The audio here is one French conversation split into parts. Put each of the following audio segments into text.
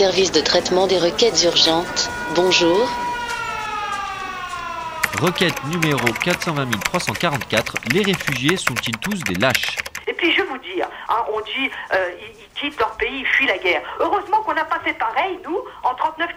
service de traitement des requêtes urgentes. Bonjour. Requête numéro 420 344. Les réfugiés sont-ils tous des lâches? Et puis je vous dis, hein, on dit euh, ils, ils quittent leur pays, ils fuient la guerre. Heureusement qu'on n'a pas fait pareil, nous, en 39-45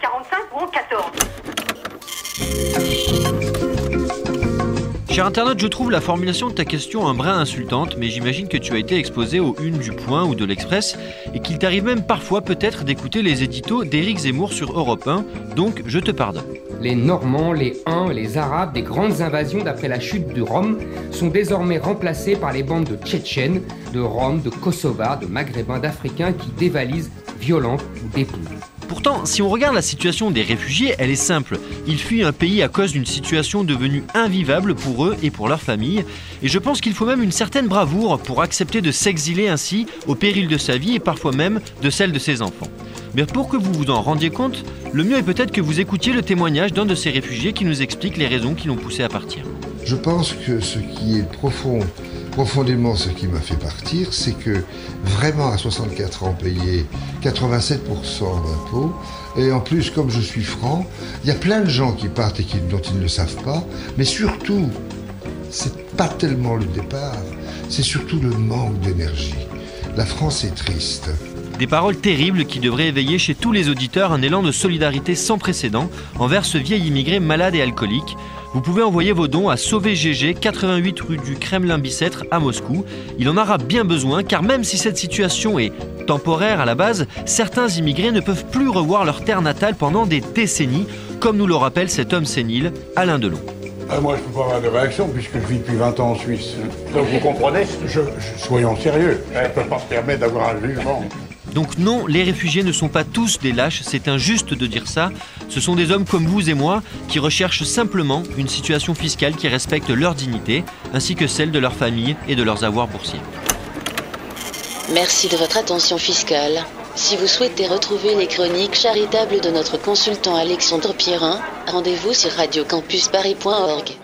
Cher internaute, je trouve la formulation de ta question un brin insultante, mais j'imagine que tu as été exposé aux une du Point ou de l'Express et qu'il t'arrive même parfois peut-être d'écouter les éditos d'Éric Zemmour sur Europe 1, donc je te pardonne. Les Normands, les Huns, les Arabes des grandes invasions d'après la chute de Rome sont désormais remplacés par les bandes de Tchétchènes, de Roms, de Kosovars, de Maghrébins, d'Africains qui dévalisent, violentent ou dépouillent. Pourtant, si on regarde la situation des réfugiés, elle est simple. Ils fuient un pays à cause d'une situation devenue invivable pour eux et pour leurs familles. Et je pense qu'il faut même une certaine bravoure pour accepter de s'exiler ainsi au péril de sa vie et parfois même de celle de ses enfants. Mais pour que vous vous en rendiez compte, le mieux est peut-être que vous écoutiez le témoignage d'un de ces réfugiés qui nous explique les raisons qui l'ont poussé à partir. Je pense que ce qui est profond, profondément ce qui m'a fait partir, c'est que vraiment à 64 ans payer 87% d'impôts, et en plus comme je suis franc, il y a plein de gens qui partent et qui, dont ils ne le savent pas, mais surtout, c'est pas tellement le départ, c'est surtout le manque d'énergie. La France est triste. Des paroles terribles qui devraient éveiller chez tous les auditeurs un élan de solidarité sans précédent envers ce vieil immigré malade et alcoolique. Vous pouvez envoyer vos dons à Sauver GG, 88 rue du Kremlin-Bicêtre à Moscou. Il en aura bien besoin car même si cette situation est temporaire à la base, certains immigrés ne peuvent plus revoir leur terre natale pendant des décennies, comme nous le rappelle cet homme sénile, Alain Delon. Ah, moi, je peux pas avoir de réaction puisque je vis depuis 20 ans en Suisse. Donc vous comprenez je, je- Soyons sérieux. Je ne peux pas me permettre d'avoir un jugement. Donc non, les réfugiés ne sont pas tous des lâches, c'est injuste de dire ça. Ce sont des hommes comme vous et moi qui recherchent simplement une situation fiscale qui respecte leur dignité, ainsi que celle de leur famille et de leurs avoirs boursiers. Merci de votre attention fiscale. Si vous souhaitez retrouver les chroniques charitables de notre consultant Alexandre Pierrin, rendez-vous sur radiocampusparis.org.